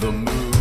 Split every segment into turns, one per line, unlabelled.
the moon.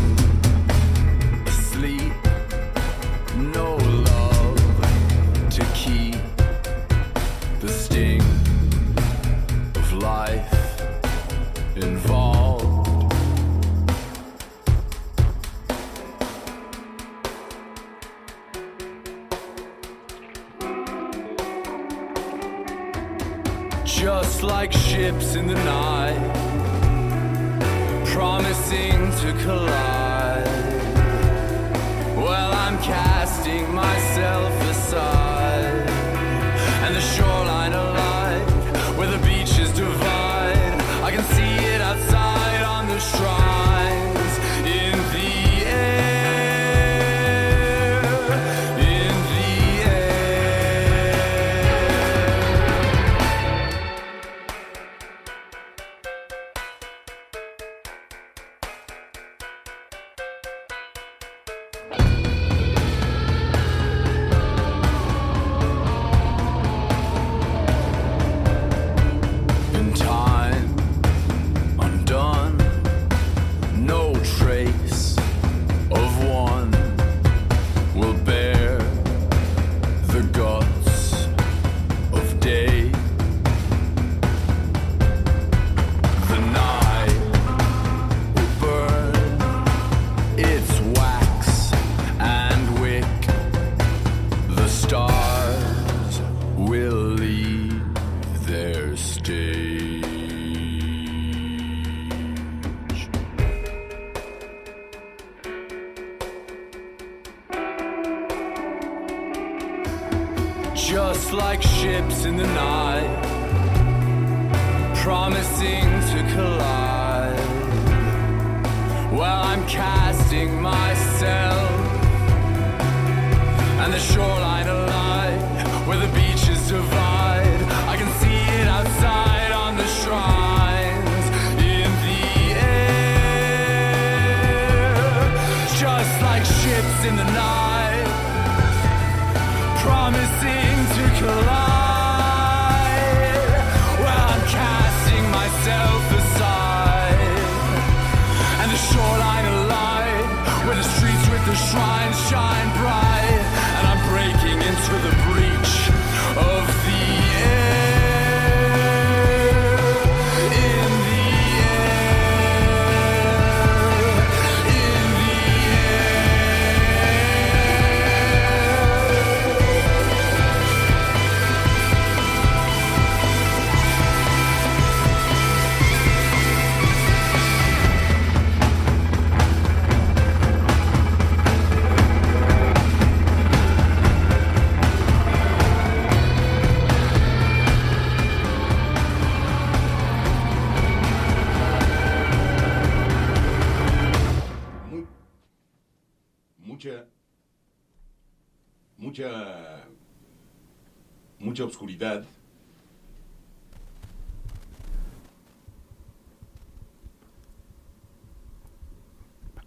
just like ships in the night, promising to collide. Well, I'm casting myself and the shoreline alive with a beat. smile.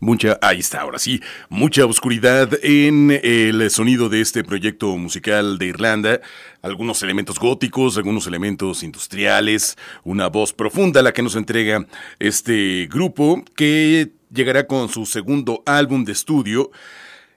Mucha, ahí está, ahora sí, mucha oscuridad en el sonido de este proyecto musical de Irlanda. Algunos elementos góticos, algunos elementos industriales, una voz profunda la que nos entrega este grupo que llegará con su segundo álbum de estudio.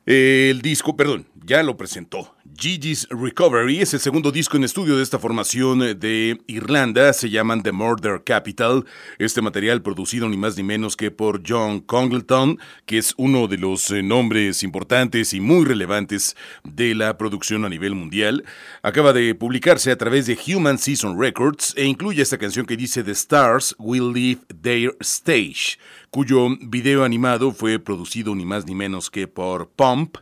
El disco, perdón, ya lo presentó. Gigi's Recovery es el segundo disco en estudio de esta formación de Irlanda, se llaman The Murder Capital. Este material producido ni más ni menos que por John Congleton, que es uno de los eh, nombres importantes y muy relevantes de la producción a nivel mundial, acaba de publicarse a través de Human Season Records e incluye esta canción que dice The Stars Will Leave Their Stage, cuyo video animado fue producido ni más ni menos que por Pump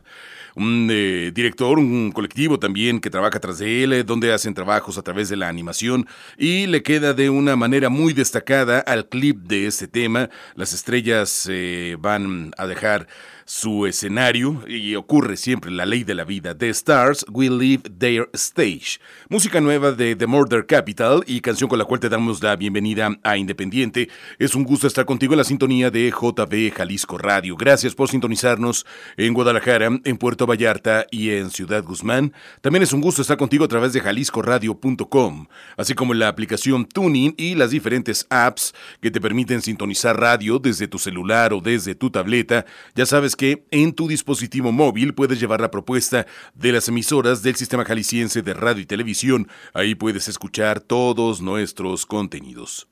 un eh, director, un colectivo también que trabaja tras de él, eh, donde hacen trabajos a través de la animación y le queda de una manera muy destacada al clip de este tema. Las estrellas eh, van a dejar su escenario y ocurre siempre la ley de la vida. The Stars Will Leave Their Stage. Música nueva de The Murder Capital y canción con la cual te damos la bienvenida a Independiente. Es un gusto estar contigo en la sintonía de JB Jalisco Radio. Gracias por sintonizarnos en Guadalajara, en Puerto Vallarta y en Ciudad Guzmán. También es un gusto estar contigo a través de jaliscoradio.com, así como la aplicación Tuning y las diferentes apps que te permiten sintonizar radio desde tu celular o desde tu tableta. Ya sabes que en tu dispositivo móvil puedes llevar la propuesta de las emisoras del Sistema Jalisciense de Radio y Televisión. Ahí puedes escuchar todos nuestros contenidos.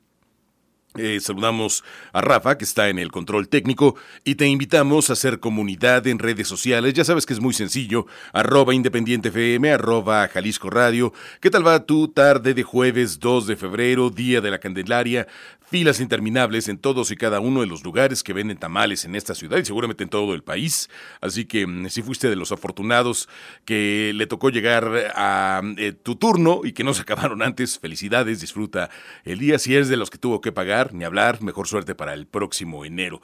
Eh, saludamos a Rafa, que está en el control técnico, y te invitamos a hacer comunidad en redes sociales. Ya sabes que es muy sencillo. Arroba Independiente FM, arroba Jalisco Radio. ¿Qué tal va tu tarde de jueves 2 de febrero, día de la Candelaria? Filas interminables en todos y cada uno de los lugares que venden tamales en esta ciudad y seguramente en todo el país. Así que mm, si fuiste de los afortunados que le tocó llegar a eh, tu turno y que no se acabaron antes, felicidades, disfruta el día. Si eres de los que tuvo que pagar, ni hablar, mejor suerte para el próximo enero.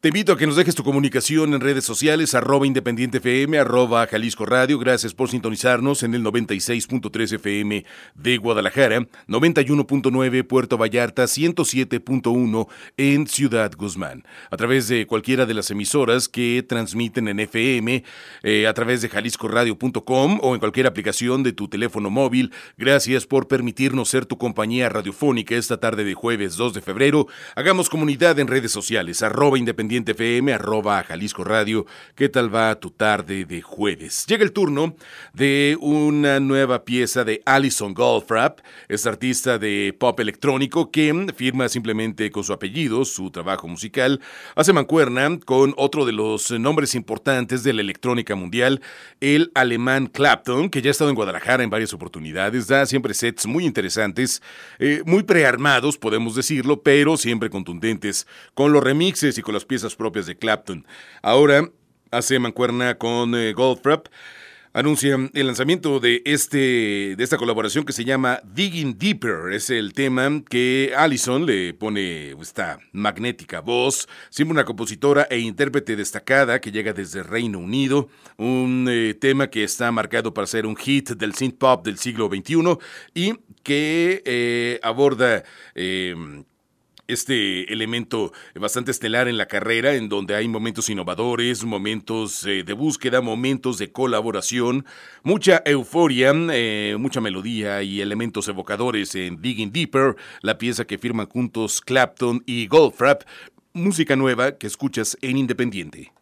Te invito a que nos dejes tu comunicación en redes sociales, arroba Independiente FM, arroba Jalisco Radio. Gracias por sintonizarnos en el 96.3 FM de Guadalajara, 91.9 Puerto Vallarta, 107.1 en Ciudad Guzmán. A través de cualquiera de las emisoras que transmiten en FM, eh, a través de jaliscoradio.com o en cualquier aplicación de tu teléfono móvil. Gracias por permitirnos ser tu compañía radiofónica esta tarde de jueves 2 de febrero. Hagamos comunidad en redes sociales, arroba Independiente FM, arroba Jalisco Radio. ¿Qué tal va tu tarde de jueves? Llega el turno de una nueva pieza de Alison Goldfrapp, es artista de pop electrónico que firma simplemente con su apellido su trabajo musical. Hace mancuerna con otro de los nombres importantes de la electrónica mundial, el alemán Clapton, que ya ha estado en Guadalajara en varias oportunidades, da siempre sets muy interesantes, eh, muy prearmados, podemos decirlo, pero siempre contundentes, con los remixes y con las piezas propias de Clapton. Ahora hace mancuerna con eh, Goldfrapp. Anuncia el lanzamiento de, este, de esta colaboración que se llama Digging Deeper. Es el tema que Allison le pone esta magnética voz. Siempre una compositora e intérprete destacada que llega desde Reino Unido. Un eh, tema que está marcado para ser un hit del synth pop del siglo XXI y que eh, aborda este elemento bastante estelar en la carrera, en donde hay momentos innovadores, momentos eh, de búsqueda, momentos de colaboración, mucha euforia, eh, mucha melodía y elementos evocadores en Digging Deeper, la pieza que firman juntos Clapton y Goldfrapp, música nueva que escuchas en Independiente.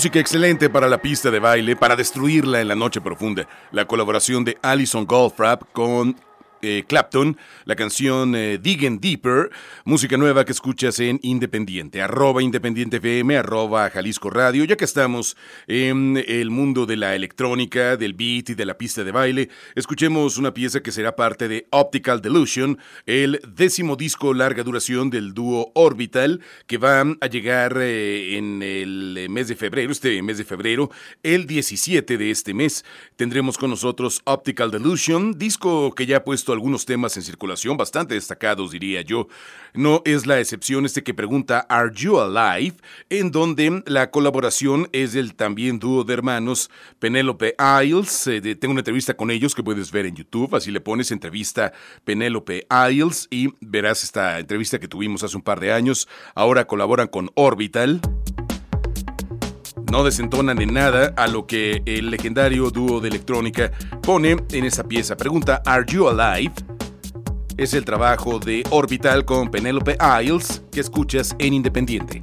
Música excelente para la pista de baile, para destruirla en la noche profunda. La colaboración de Alison Goldfrapp con eh, Clapton, la canción eh, Digging Deeper, música nueva que escuchas en Independiente, arroba Independiente FM, arroba Jalisco Radio, ya que estamos en el mundo de la electrónica, del beat y de la pista de baile, escuchemos una pieza que será parte de Optical Delusion, el décimo disco larga duración del dúo Orbital, que va a llegar eh, en el mes de febrero, este mes de febrero, el 17 de este mes, tendremos con nosotros Optical Delusion, disco que ya ha puesto algunos temas en circulación bastante destacados, diría yo. No es la excepción este que pregunta Are You Alive? En donde la colaboración es del también dúo de hermanos Penélope Isles. Eh, tengo una entrevista con ellos que puedes ver en YouTube. Así le pones entrevista Penélope Isles y verás esta entrevista que tuvimos hace un par de años. Ahora colaboran con Orbital no desentonan en nada a lo que el legendario dúo de electrónica pone en esa pieza. Pregunta, ¿Are You Alive? Es el trabajo de Orbital con Penelope Isles que escuchas en Independiente.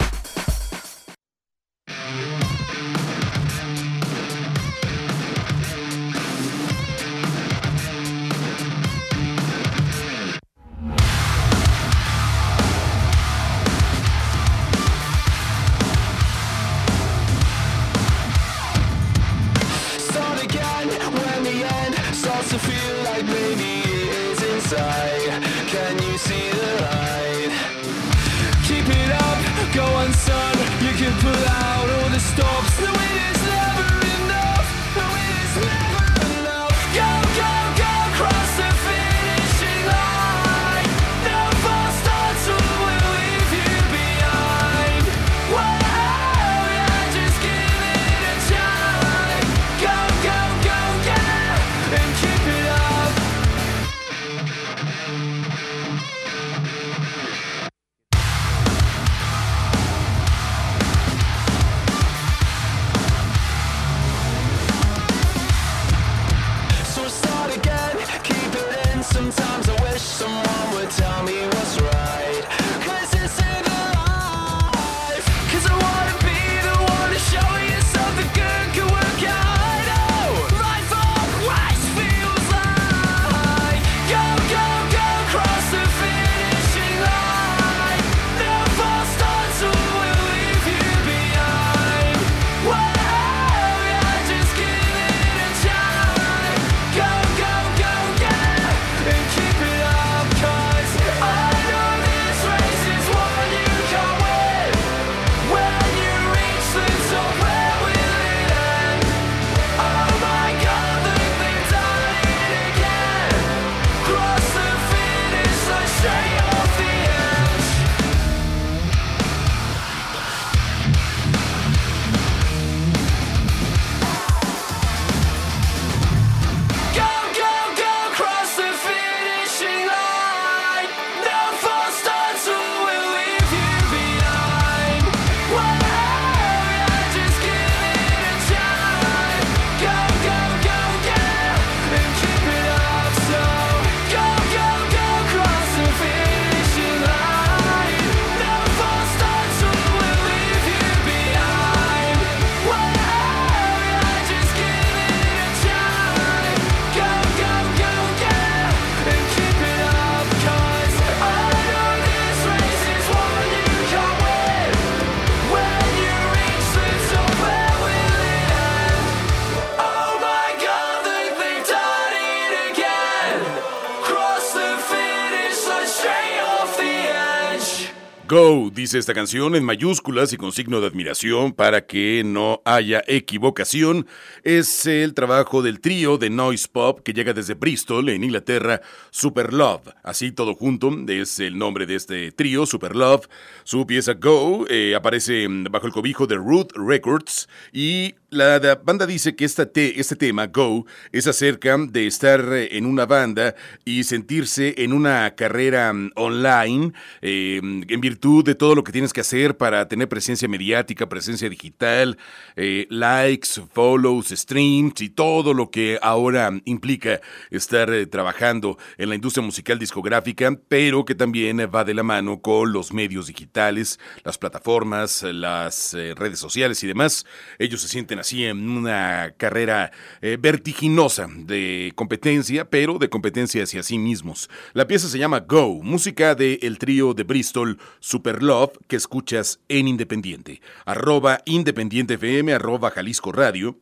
Go, dice esta canción en mayúsculas y con signo de admiración para que no haya equivocación. Es el trabajo del trío de noise pop que llega desde Bristol, en Inglaterra, Super Love. Así todo junto es el nombre de este trío, Super Love. Su pieza Go eh, aparece bajo el cobijo de Root Records y la, banda dice que esta este tema, Go, es acerca de estar en una banda y sentirse en una carrera mm, online eh, en virtud de todo lo que tienes que hacer para tener presencia mediática, presencia digital, eh, likes, follows, streams y todo lo que ahora implica estar eh, trabajando en la industria musical discográfica, pero que también va de la mano con los medios digitales, las plataformas, las redes sociales y demás. Ellos se sienten así en una carrera eh, vertiginosa de competencia, pero de competencia hacia sí mismos. La pieza se llama Go, música del el trío de Bristol Super Love que escuchas en Independiente. Arroba Independiente FM, arroba Jalisco Radio.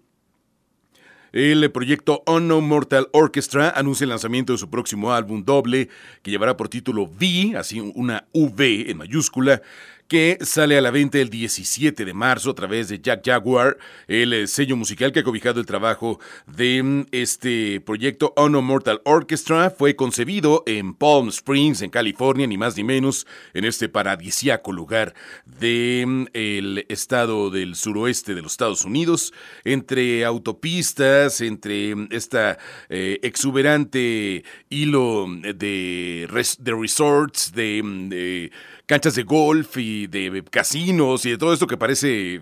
El proyecto Unknown Mortal Orchestra anuncia el lanzamiento de su próximo álbum doble que llevará por título V, así una V en mayúscula, que sale a la venta el 17 de marzo a través de Jack Jaguar, el eh, sello musical que ha cobijado el trabajo de mm, este proyecto Ono Mortal Orchestra. Fue concebido en Palm Springs, en California, ni más ni menos, en este paradisiaco lugar del mm, estado del suroeste de los Estados Unidos, entre autopistas, entre mm, esta eh, exuberante hilo de, de resorts, de canchas de golf y de casinos y de todo esto que parece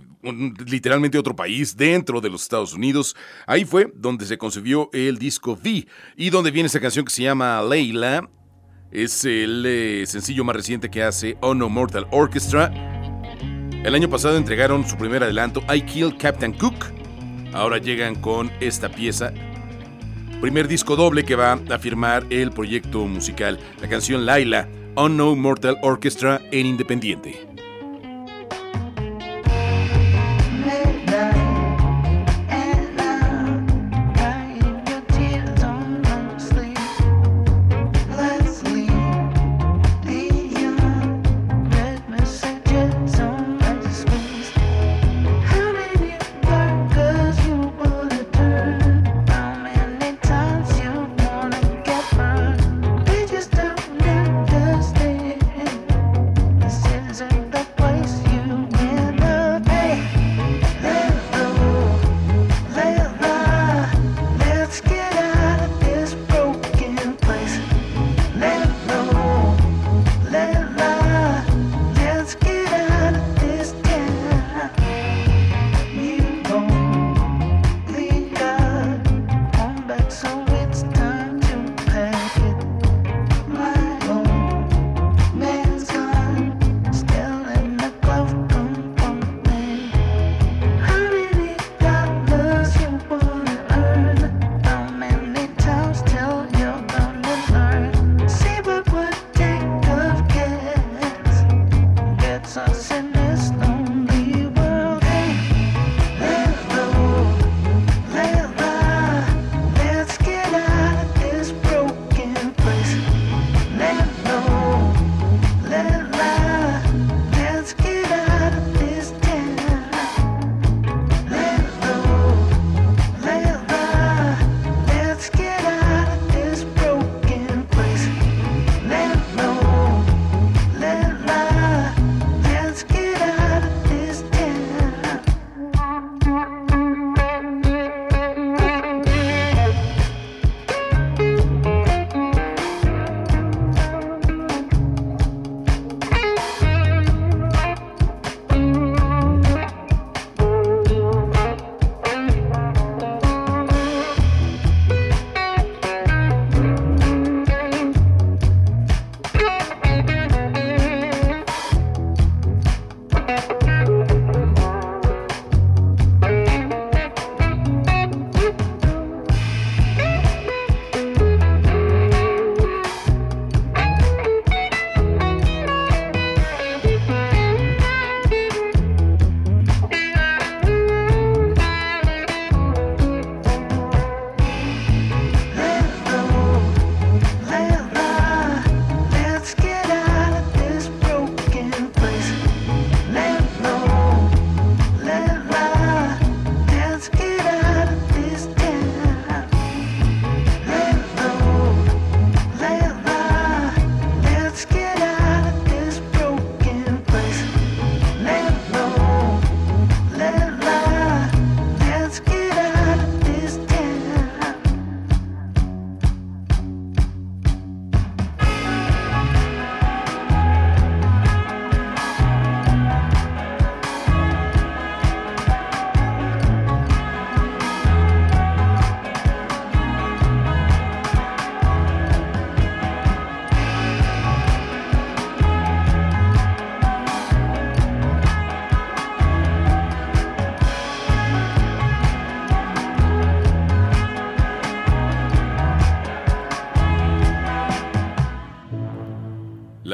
literalmente otro país dentro de los Estados Unidos. Ahí fue donde se concibió el disco V y donde viene esa canción que se llama Leila. Es el eh, sencillo más reciente que hace Ono Mortal Orchestra. El año pasado entregaron su primer adelanto, I Kill Captain Cook. Ahora llegan con esta pieza primer disco doble que va a firmar el proyecto musical, la canción Laila, Unknown Mortal Orchestra en Independiente.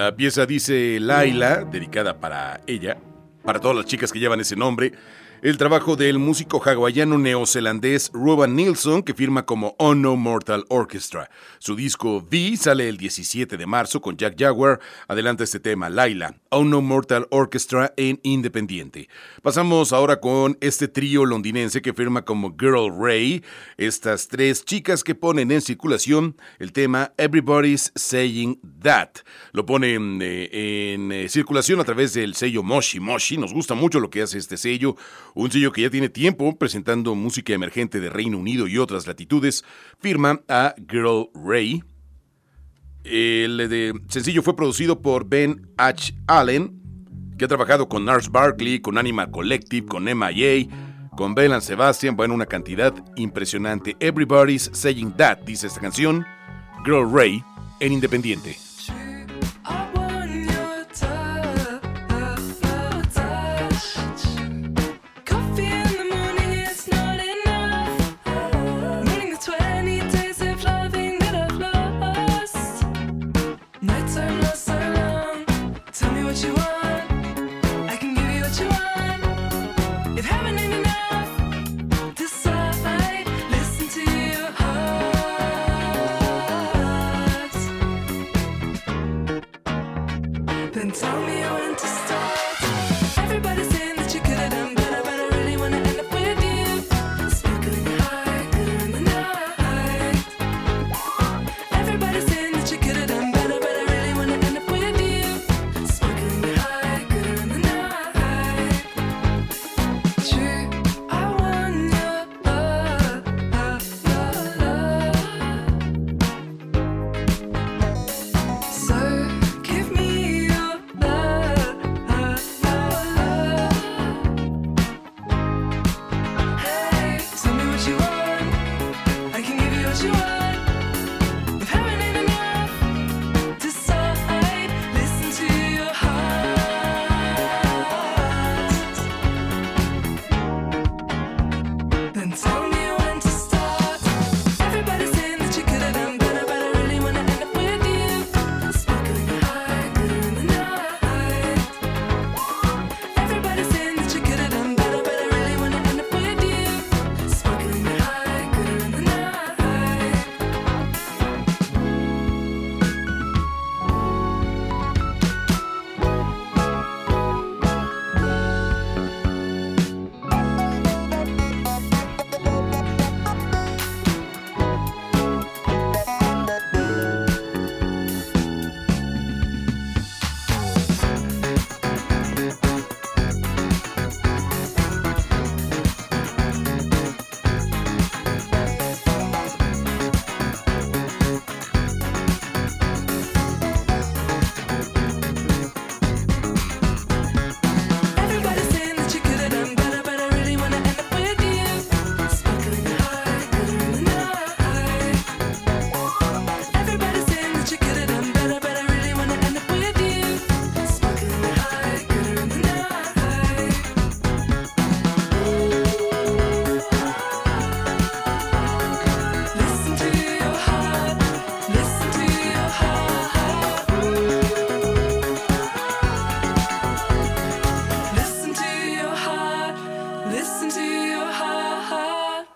La pieza dice Laila, dedicada para ella, para todas las chicas que llevan ese nombre, el trabajo del músico hawaiano neozelandés Ruben Nilsson, que firma como On No Mortal Orchestra. Su disco V sale el 17 de marzo con Jack Jaguar. Adelanta este tema, Laila, On No Mortal Orchestra en Independiente. Pasamos ahora con este trío londinense que firma como Girl Ray. Estas tres chicas que ponen en circulación el tema Everybody's Saying That. Lo ponen eh, en eh, circulación a través del sello Moshi Moshi. Nos gusta mucho lo que hace este sello un sello que ya tiene tiempo presentando música emergente de Reino Unido y otras latitudes, firma a Girl Ray. El sencillo fue producido por Ben H. Allen, que ha trabajado con Nars Barkley, con Animal Collective, con MIA, con Bell and Sebastian, bueno, una cantidad impresionante. Everybody's Saying That, dice esta canción, Girl Ray, en Independiente.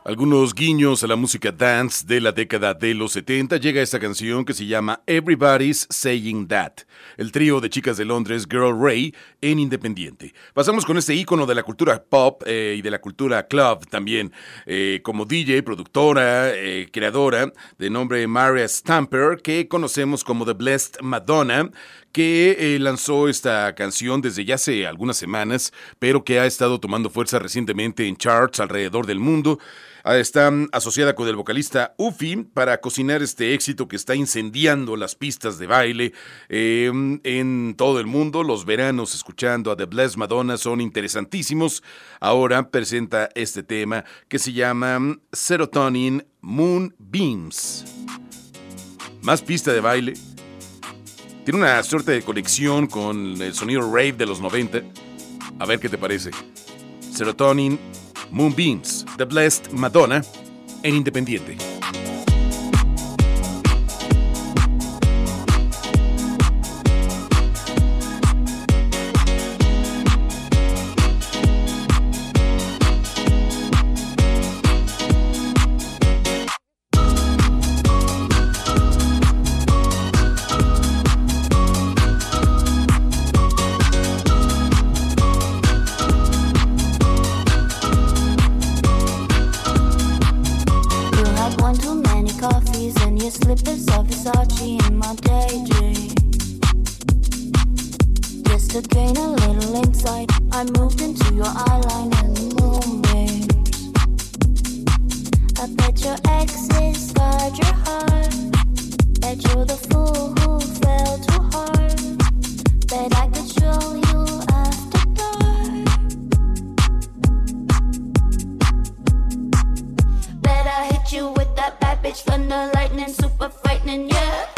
Algunos guiños a la música dance de la década de los 70, llega esta canción que se llama Everybody's Saying That, el trío de chicas de Londres Girl Ray en Independiente. Pasamos con este icono de la cultura pop eh, y de la cultura club también, eh, como DJ, productora, eh, creadora, de nombre Maria Stamper, que conocemos como The Blessed Madonna, que lanzó esta canción desde ya hace algunas semanas, pero que ha estado tomando fuerza recientemente en charts alrededor del mundo. Ah, está asociada con el vocalista Ufi para cocinar este éxito que está incendiando las pistas de baile em, en todo el mundo. Los veranos escuchando a The Blessed Madonna son interesantísimos. Ahora presenta este tema que se llama Serotonin Moonbeams. Más pista de baile. Tiene una suerte de conexión con el sonido rave de los 90. A ver qué te parece. Serotonin Moonbeams, The Blessed Madonna, en Independiente.
Little insight, I moved into your eyeline and moonbeams. I bet your exes scarred your heart. Bet you're the fool who fell too hard. Bet I could show you after dark. Bet I hit you with that bad bitch thunder lightning, super frightening, yeah.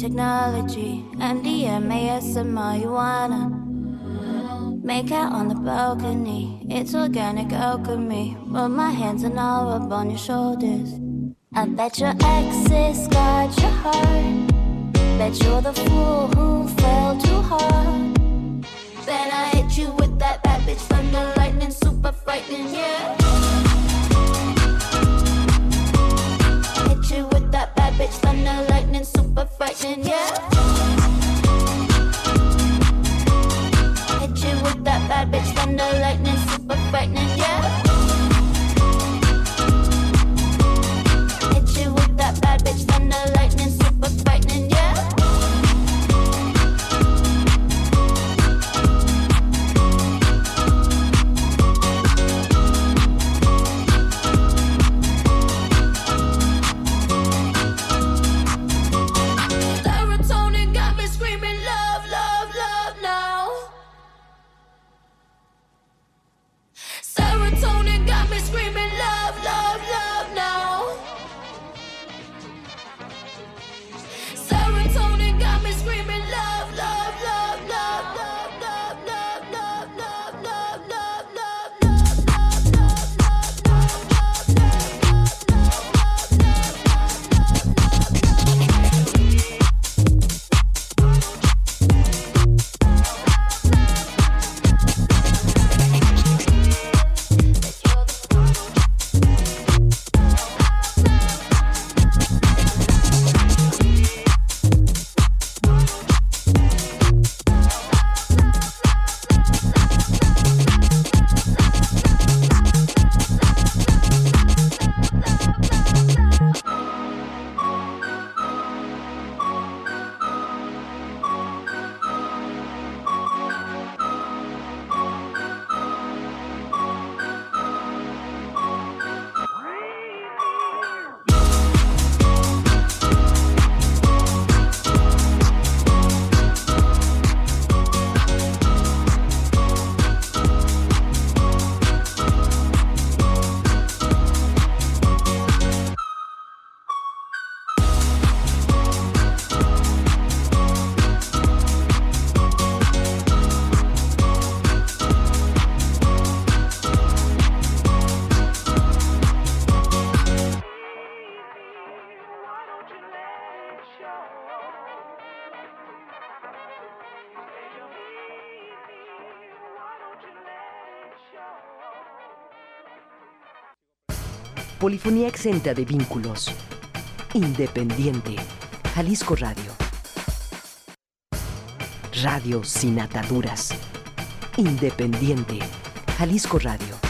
Technology, MDMA, some marijuana. Make out on the balcony, it's organic alchemy. Put my hands and all up on your shoulders. I bet your exes scarred your heart. Bet you're the fool who fell too hard. Then I hit you with that bad bitch thunder lightning, super frightening, yeah. Bitch thunder lightning, super frightening, yeah. Hit you with that bad bitch thunder lightning, super frightening,
Polifonía exenta de vínculos. Independiente. Jalisco Radio. Radio sin ataduras. Independiente. Jalisco Radio.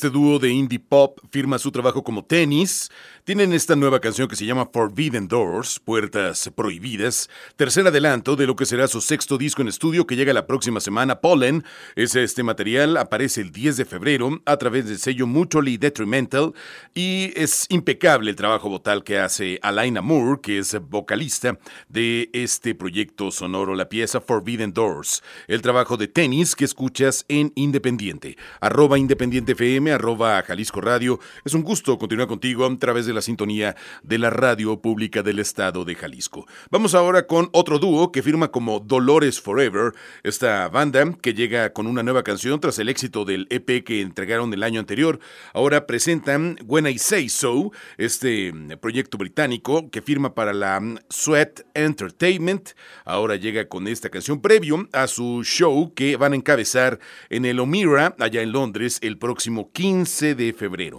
Este dúo de indie pop firma su trabajo como tenis. Tienen esta nueva canción que se llama Forbidden Doors, Puertas Prohibidas, tercer adelanto de lo que será su sexto disco en estudio que llega la próxima semana. Pollen es este material, aparece el 10 de febrero a través del sello Mutually Detrimental y es impecable el trabajo vocal que hace Alaina Moore, que es vocalista de este proyecto sonoro, la pieza Forbidden Doors, el trabajo de tenis que escuchas en Independiente, arroba Independiente FM arroba Jalisco Radio. Es un gusto continuar contigo a través de la sintonía de la radio pública del estado de Jalisco. Vamos ahora con otro dúo que firma como Dolores Forever, esta banda que llega con una nueva canción tras el éxito del EP que entregaron el año anterior. Ahora presentan When I Say So, este proyecto británico que firma para la Sweat Entertainment. Ahora llega con esta canción previo a su show que van a encabezar en el Omira, allá en Londres, el próximo 15 de febrero.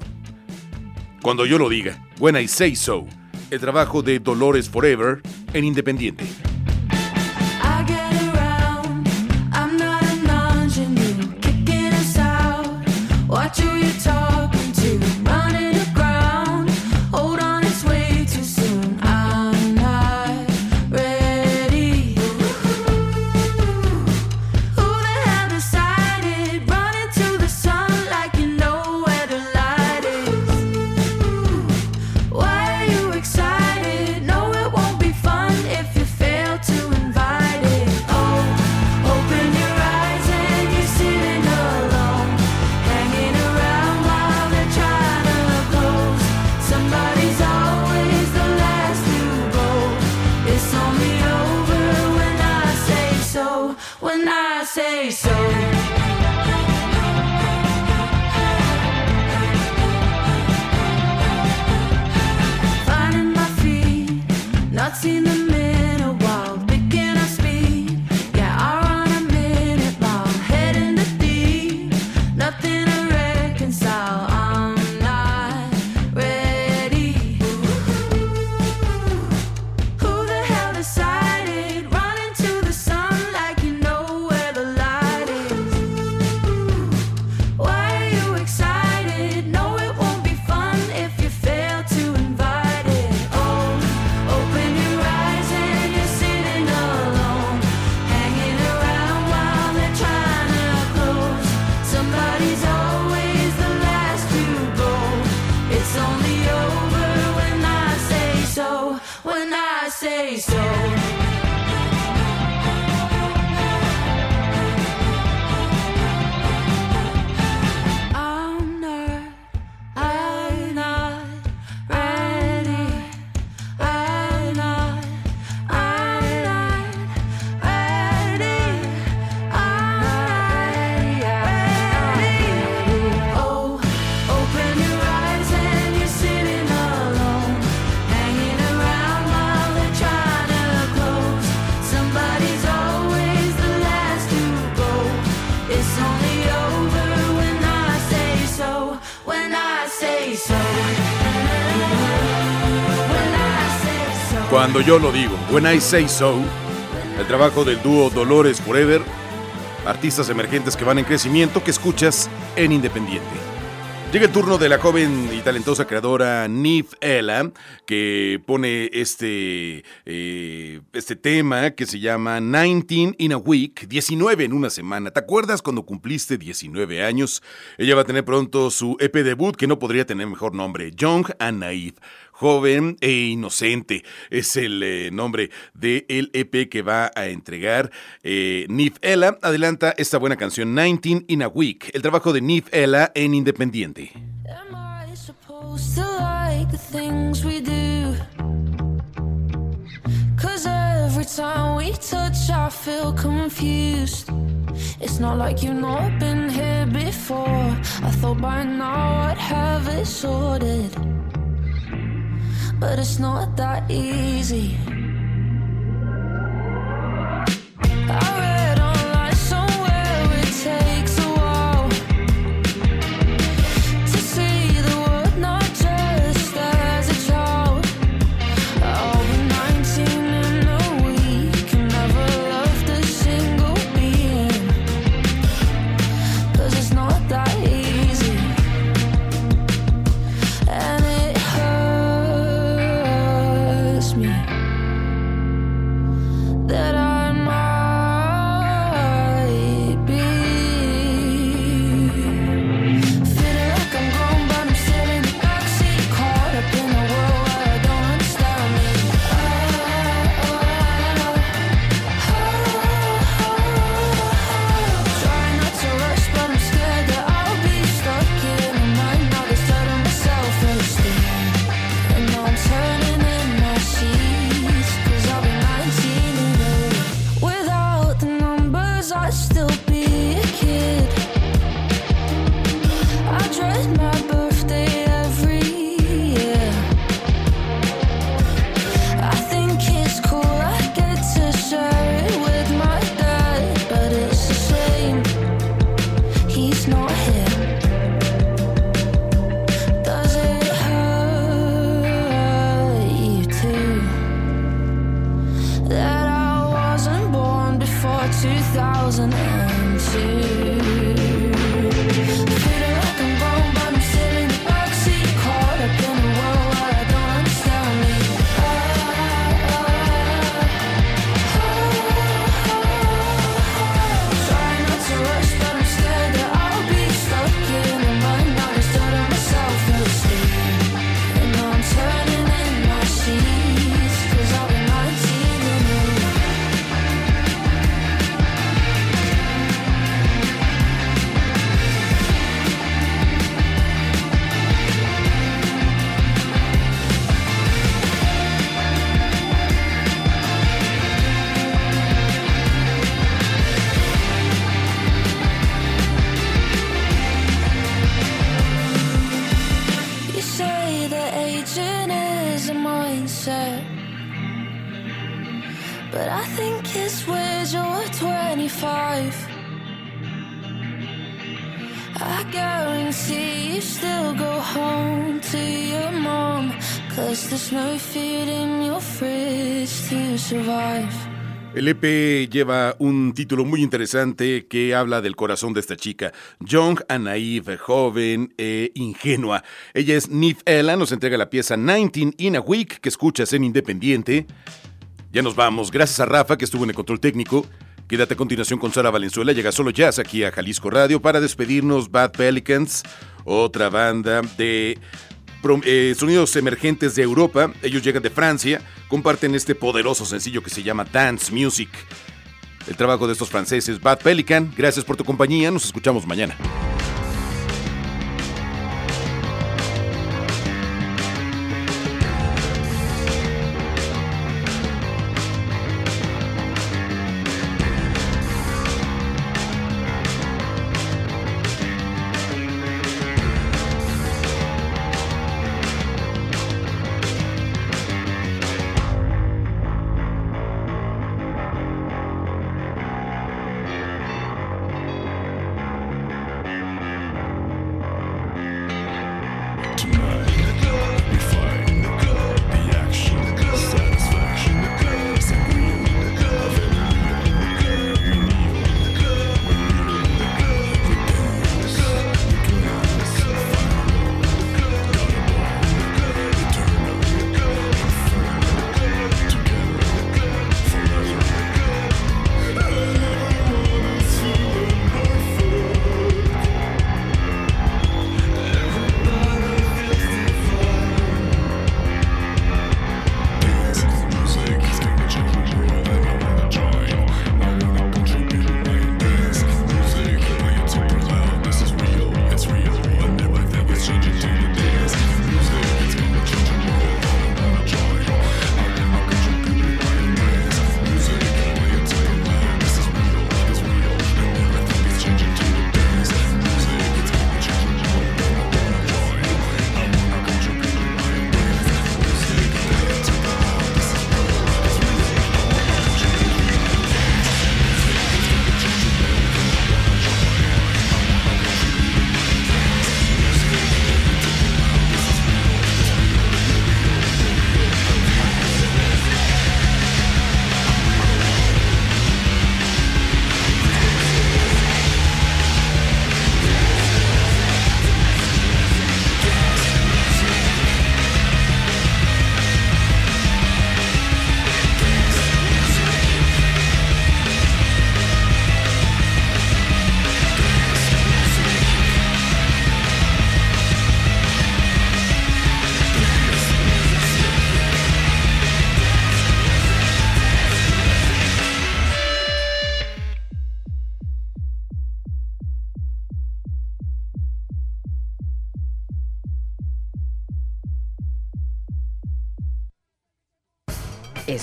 Cuando yo lo diga, When I Say So, el trabajo de Dolores Forever en Independiente. Cuando yo lo digo, When I Say So, el trabajo del dúo Dolores Forever, artistas emergentes que van en crecimiento que escuchas en Independiente. Llega el turno de la joven y talentosa creadora Nif Ella, que pone este, eh, este tema que se llama 19 in a Week, 19 en una semana. ¿Te acuerdas cuando cumpliste 19 años? Ella va a tener pronto su EP debut, que no podría tener mejor nombre, Young and Naive joven e inocente. Es el eh, nombre del EP que va a entregar eh, Nif Ella. Adelanta esta buena canción 19 in a Week, el trabajo de Nif Ella en Independiente. Every time we touch, I feel confused. It's not like you've not been here before. I thought by now I'd have it sorted. But it's not that easy.
set.
El EP lleva un título muy interesante que habla del corazón de esta chica, young and naive, joven e ingenua. Ella es Nif Ella, nos entrega la pieza 19 in a Week que escuchas en Independiente. Ya nos vamos, gracias a Rafa que estuvo en el control técnico. Quédate a continuación con Sara Valenzuela, llega solo jazz aquí a Jalisco Radio para despedirnos Bad Pelicans, otra banda de eh, sonidos emergentes de Europa. Ellos llegan de Francia, comparten este poderoso sencillo que se llama Dance Music. El trabajo de estos franceses, Bad Pelican. Gracias por tu compañía, nos escuchamos mañana.